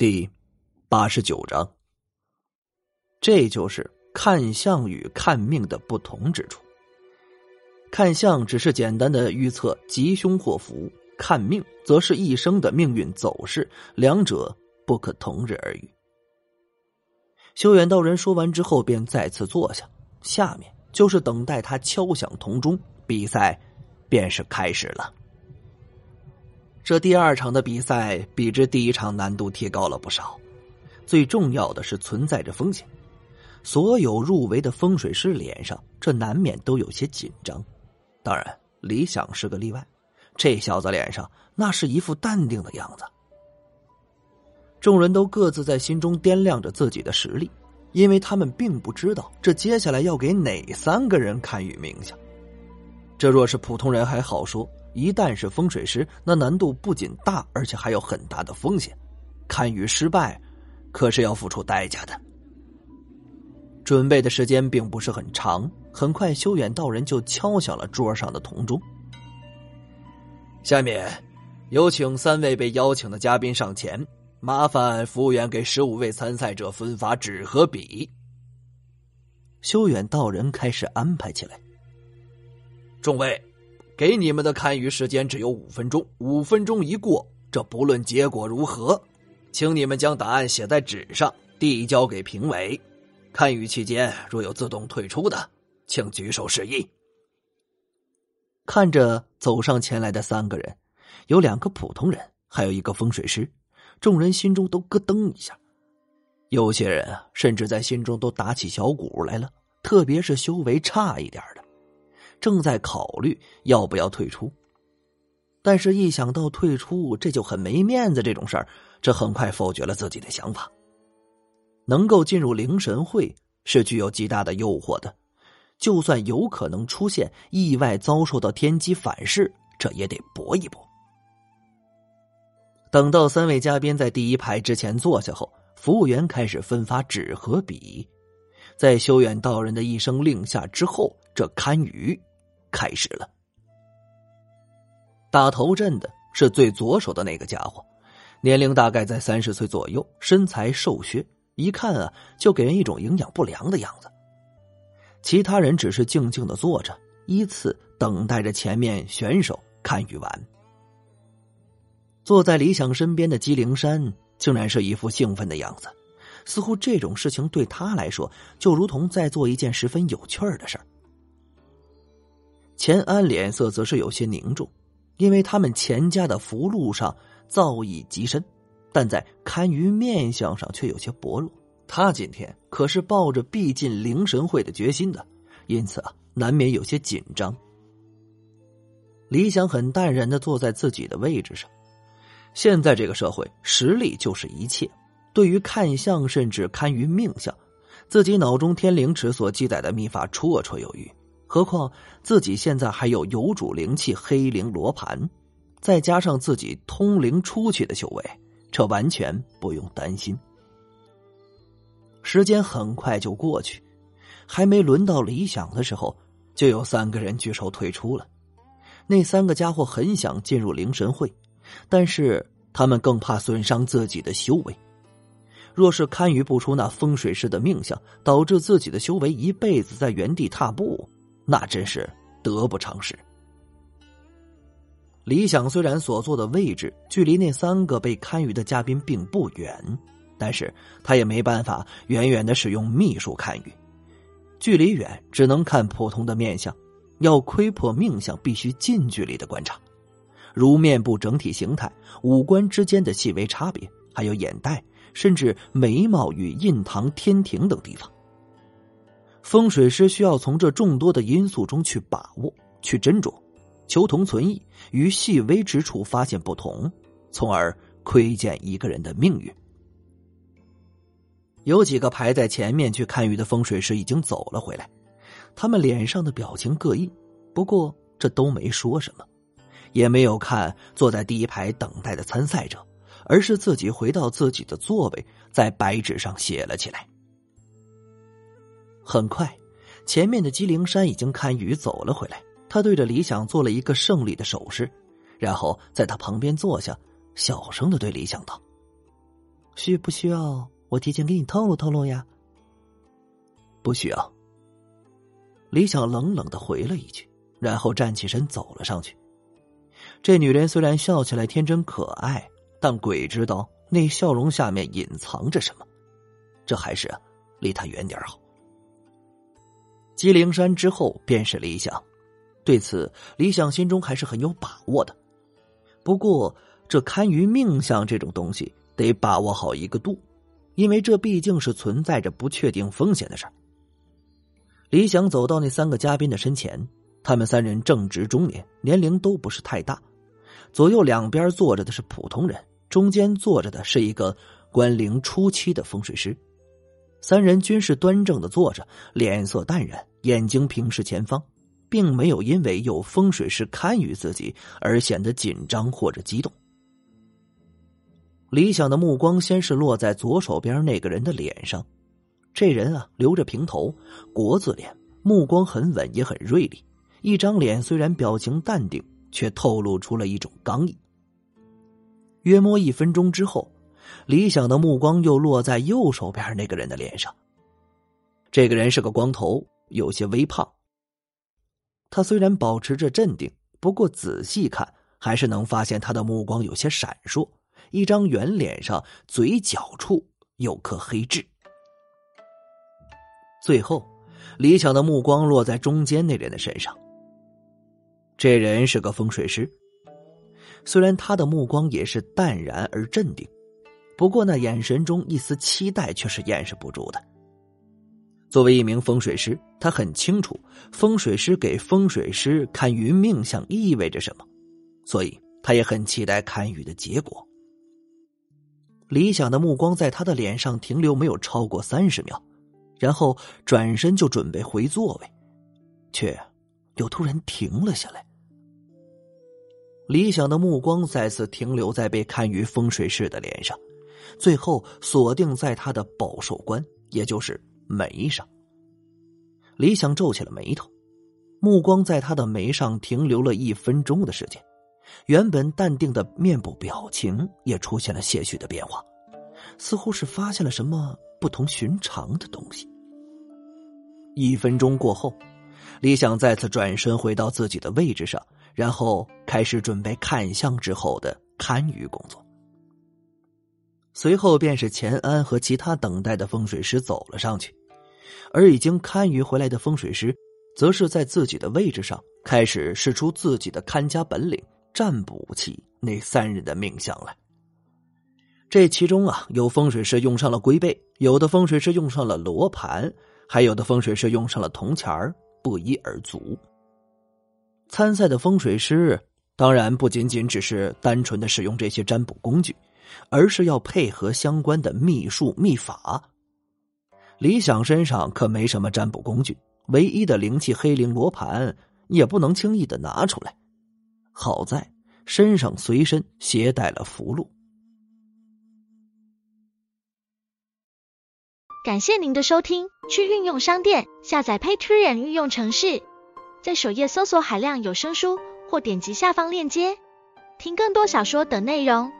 第八十九章，这就是看相与看命的不同之处。看相只是简单的预测吉凶祸福，看命则是一生的命运走势，两者不可同日而语。修远道人说完之后，便再次坐下，下面就是等待他敲响铜钟，比赛便是开始了。这第二场的比赛比之第一场难度提高了不少，最重要的是存在着风险。所有入围的风水师脸上，这难免都有些紧张。当然，李想是个例外，这小子脸上那是一副淡定的样子。众人都各自在心中掂量着自己的实力，因为他们并不知道这接下来要给哪三个人看与冥想。这若是普通人还好说。一旦是风水师，那难度不仅大，而且还有很大的风险。堪舆失败，可是要付出代价的。准备的时间并不是很长，很快修远道人就敲响了桌上的铜钟。下面，有请三位被邀请的嘉宾上前，麻烦服务员给十五位参赛者分发纸和笔。修远道人开始安排起来。众位。给你们的看舆时间只有五分钟，五分钟一过，这不论结果如何，请你们将答案写在纸上，递交给评委。看舆期间若有自动退出的，请举手示意。看着走上前来的三个人，有两个普通人，还有一个风水师，众人心中都咯噔一下。有些人，甚至在心中都打起小鼓来了，特别是修为差一点的。正在考虑要不要退出，但是一想到退出这就很没面子这种事儿，这很快否决了自己的想法。能够进入灵神会是具有极大的诱惑的，就算有可能出现意外遭受到天机反噬，这也得搏一搏。等到三位嘉宾在第一排之前坐下后，服务员开始分发纸和笔，在修远道人的一声令下之后，这堪舆。开始了。打头阵的是最左手的那个家伙，年龄大概在三十岁左右，身材瘦削，一看啊就给人一种营养不良的样子。其他人只是静静的坐着，依次等待着前面选手看雨完。坐在李想身边的姬灵山竟然是一副兴奋的样子，似乎这种事情对他来说就如同在做一件十分有趣儿的事儿。钱安脸色则是有些凝重，因为他们钱家的福禄上造诣极深，但在堪舆面相上却有些薄弱。他今天可是抱着必进灵神会的决心的，因此啊，难免有些紧张。李想很淡然的坐在自己的位置上。现在这个社会，实力就是一切。对于看相，甚至堪舆命相，自己脑中天灵池所记载的秘法绰绰有余。何况自己现在还有有主灵气黑灵罗盘，再加上自己通灵出去的修为，这完全不用担心。时间很快就过去，还没轮到理想的时候，就有三个人举手退出了。那三个家伙很想进入灵神会，但是他们更怕损伤自己的修为。若是堪舆不出那风水师的命相，导致自己的修为一辈子在原地踏步。那真是得不偿失。李想虽然所坐的位置距离那三个被堪舆的嘉宾并不远，但是他也没办法远远的使用秘术看舆，距离远只能看普通的面相，要窥破命相必须近距离的观察，如面部整体形态、五官之间的细微差别，还有眼袋，甚至眉毛与印堂、天庭等地方。风水师需要从这众多的因素中去把握、去斟酌，求同存异，于细微之处发现不同，从而窥见一个人的命运。有几个排在前面去看鱼的风水师已经走了回来，他们脸上的表情各异，不过这都没说什么，也没有看坐在第一排等待的参赛者，而是自己回到自己的座位，在白纸上写了起来。很快，前面的姬灵山已经看雨走了回来。他对着李想做了一个胜利的手势，然后在他旁边坐下，小声的对李想道：“需不需要我提前给你透露透露呀？不需要。李想冷冷的回了一句，然后站起身走了上去。这女人虽然笑起来天真可爱，但鬼知道那笑容下面隐藏着什么。这还是离她远点好。鸡灵山之后便是理想，对此李想心中还是很有把握的。不过这堪舆命相这种东西，得把握好一个度，因为这毕竟是存在着不确定风险的事儿。李想走到那三个嘉宾的身前，他们三人正值中年，年龄都不是太大。左右两边坐着的是普通人，中间坐着的是一个官龄初期的风水师。三人均是端正的坐着，脸色淡然，眼睛平视前方，并没有因为有风水师看于自己而显得紧张或者激动。李想的目光先是落在左手边那个人的脸上。这人啊，留着平头，国字脸，目光很稳，也很锐利。一张脸虽然表情淡定，却透露出了一种刚毅。约摸一分钟之后，李想的目光又落在右手边那个人的脸上。这个人是个光头，有些微胖。他虽然保持着镇定，不过仔细看，还是能发现他的目光有些闪烁。一张圆脸上，嘴角处有颗黑痣。最后，李想的目光落在中间那人的身上。这人是个风水师，虽然他的目光也是淡然而镇定，不过那眼神中一丝期待却是掩饰不住的。作为一名风水师，他很清楚风水师给风水师看云命相意味着什么，所以他也很期待看雨的结果。李想的目光在他的脸上停留没有超过三十秒。然后转身就准备回座位，却又突然停了下来。李想的目光再次停留在被看于风水师的脸上，最后锁定在他的保守官，也就是眉上。李想皱起了眉头，目光在他的眉上停留了一分钟的时间，原本淡定的面部表情也出现了些许的变化，似乎是发现了什么不同寻常的东西。一分钟过后，李想再次转身回到自己的位置上，然后开始准备看相之后的堪舆工作。随后便是钱安和其他等待的风水师走了上去，而已经堪舆回来的风水师，则是在自己的位置上开始使出自己的看家本领，占卜起那三人的命相来。这其中啊，有风水师用上了龟背，有的风水师用上了罗盘。还有的风水师用上了铜钱儿，不一而足。参赛的风水师当然不仅仅只是单纯的使用这些占卜工具，而是要配合相关的秘术秘法。李想身上可没什么占卜工具，唯一的灵气黑灵罗盘也不能轻易的拿出来。好在身上随身携带了符箓。感谢您的收听，去运用商店下载 Patreon 运用城市，在首页搜索海量有声书，或点击下方链接听更多小说等内容。